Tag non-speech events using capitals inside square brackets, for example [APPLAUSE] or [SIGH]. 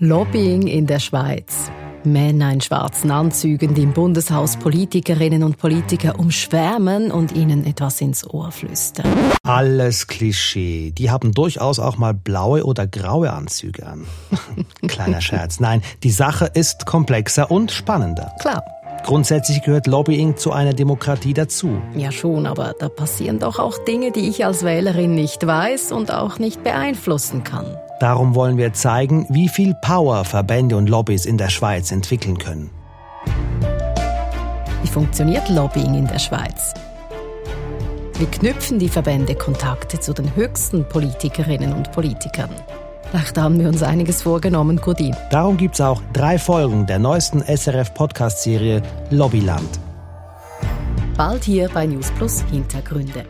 Lobbying in der Schweiz. Männer in schwarzen Anzügen, die im Bundeshaus Politikerinnen und Politiker umschwärmen und ihnen etwas ins Ohr flüstern. Alles Klischee. Die haben durchaus auch mal blaue oder graue Anzüge an. [LAUGHS] Kleiner Scherz. Nein, die Sache ist komplexer und spannender. Klar. Grundsätzlich gehört Lobbying zu einer Demokratie dazu. Ja schon, aber da passieren doch auch Dinge, die ich als Wählerin nicht weiß und auch nicht beeinflussen kann. Darum wollen wir zeigen, wie viel Power Verbände und Lobbys in der Schweiz entwickeln können. Wie funktioniert Lobbying in der Schweiz? Wie knüpfen die Verbände Kontakte zu den höchsten Politikerinnen und Politikern? Vielleicht haben wir uns einiges vorgenommen, Codin. Darum gibt es auch drei Folgen der neuesten SRF-Podcast-Serie Lobbyland. Bald hier bei News Plus Hintergründe.